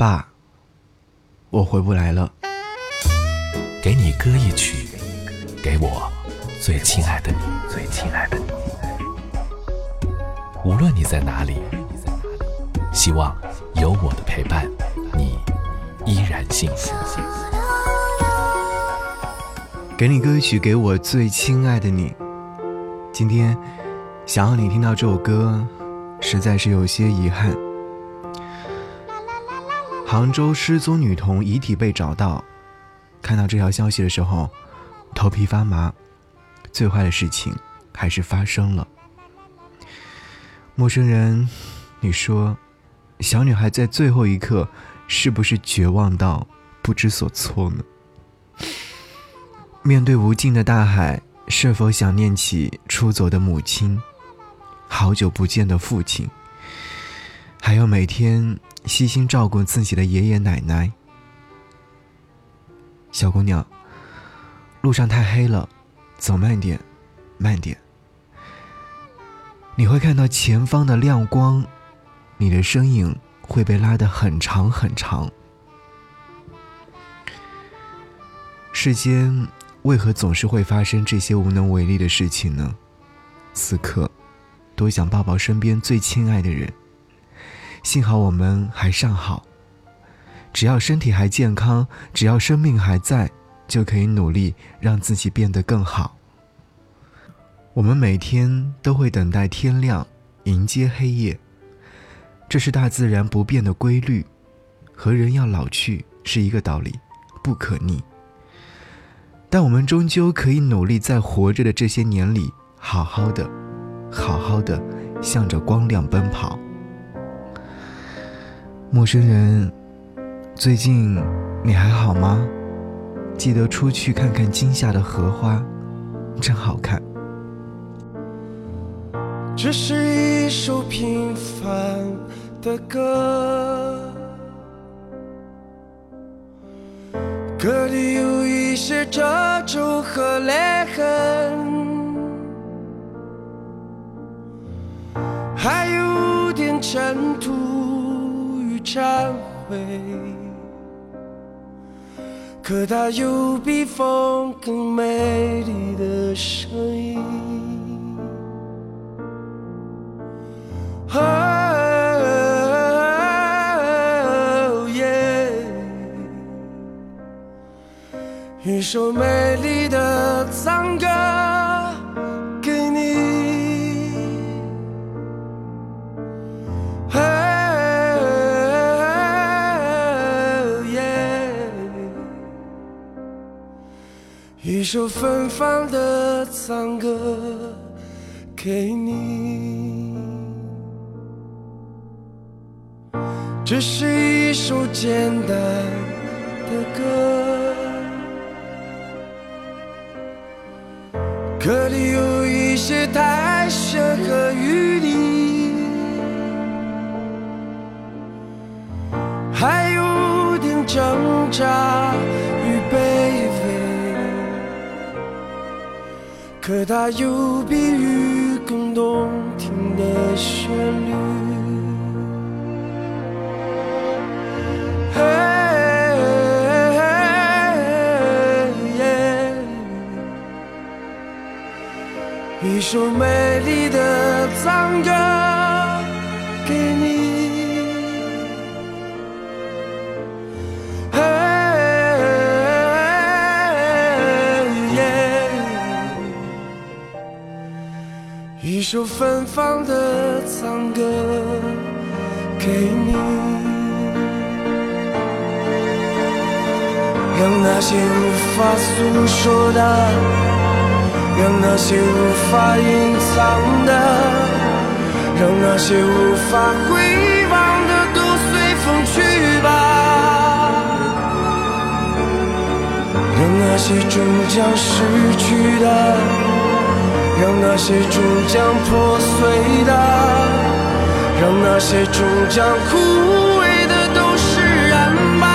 爸，我回不来了。给你歌一曲，给我最亲爱的你，最亲爱的你。无论你在哪里，希望有我的陪伴，你依然幸福。给你歌曲，给我最亲爱的你。今天想要你听到这首歌，实在是有些遗憾。杭州失踪女童遗体被找到，看到这条消息的时候，头皮发麻。最坏的事情还是发生了。陌生人，你说，小女孩在最后一刻是不是绝望到不知所措呢？面对无尽的大海，是否想念起出走的母亲，好久不见的父亲，还有每天悉心照顾自己的爷爷奶奶？小姑娘，路上太黑了，走慢点，慢点。你会看到前方的亮光，你的身影会被拉得很长很长。世间。为何总是会发生这些无能为力的事情呢？此刻，多想抱抱身边最亲爱的人。幸好我们还尚好，只要身体还健康，只要生命还在，就可以努力让自己变得更好。我们每天都会等待天亮，迎接黑夜，这是大自然不变的规律，和人要老去是一个道理，不可逆。但我们终究可以努力，在活着的这些年里，好好的，好好的，向着光亮奔跑。陌生人，最近你还好吗？记得出去看看今夏的荷花，真好看。这是一首平凡的歌，歌里有一些褶皱和裂痕，还有点尘土忏悔，可它有比风更美丽的声音。一首美丽的赞歌一首芬芳的赞歌给你，这是一首简单的歌。歌里有一些苔藓和雨滴，还有点挣扎可它有比雨更动听的旋律。一首美丽的赞歌一首芬芳的赞歌给你，让那些无法诉说的。让那些无法隐藏的，让那些无法回望的，都随风去吧。让那些终将失去的，让那些终将破碎的，让那些终将枯萎的，都是人吧。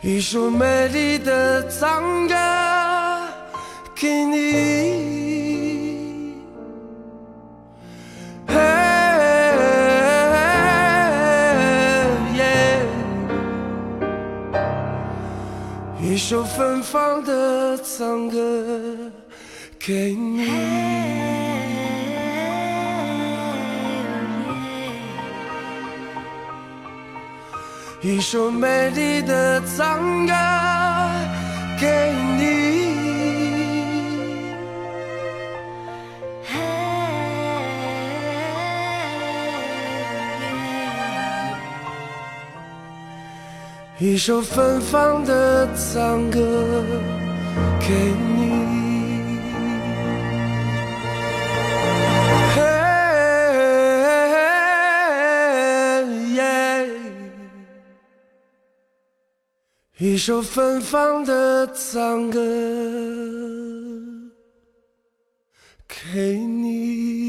一首美丽的赞歌给你，首芬芳的赞歌给你。一首美丽的赞歌给你，一首芬芳的赞歌给你。一首芬芳的赞歌给你。